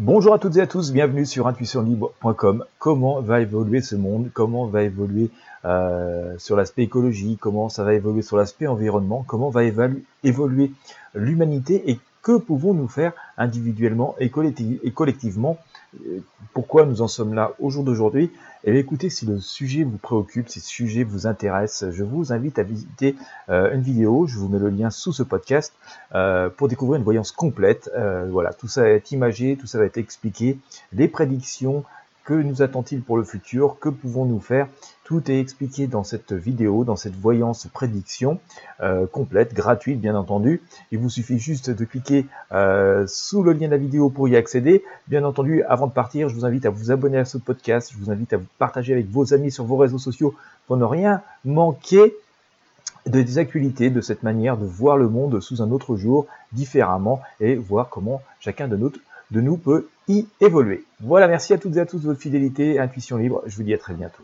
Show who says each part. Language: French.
Speaker 1: Bonjour à toutes et à tous, bienvenue sur intuitionlibre.com. Comment va évoluer ce monde? Comment va évoluer euh, sur l'aspect écologie? Comment ça va évoluer sur l'aspect environnement? Comment va évoluer l'humanité? Et que pouvons-nous faire individuellement et collectivement pourquoi nous en sommes là au jour d'aujourd'hui? Et eh écoutez, si le sujet vous préoccupe, si le sujet vous intéresse, je vous invite à visiter euh, une vidéo, je vous mets le lien sous ce podcast, euh, pour découvrir une voyance complète. Euh, voilà, tout ça va être imagé, tout ça va être expliqué, les prédictions, que nous attend-il pour le futur? Que pouvons-nous faire? Tout est expliqué dans cette vidéo, dans cette voyance prédiction euh, complète, gratuite bien entendu. Il vous suffit juste de cliquer euh, sous le lien de la vidéo pour y accéder. Bien entendu, avant de partir, je vous invite à vous abonner à ce podcast. Je vous invite à vous partager avec vos amis sur vos réseaux sociaux pour ne rien manquer de des actualités, de cette manière de voir le monde sous un autre jour, différemment, et voir comment chacun de nous peut y évoluer. Voilà, merci à toutes et à tous de votre fidélité, Intuition Libre. Je vous dis à très bientôt.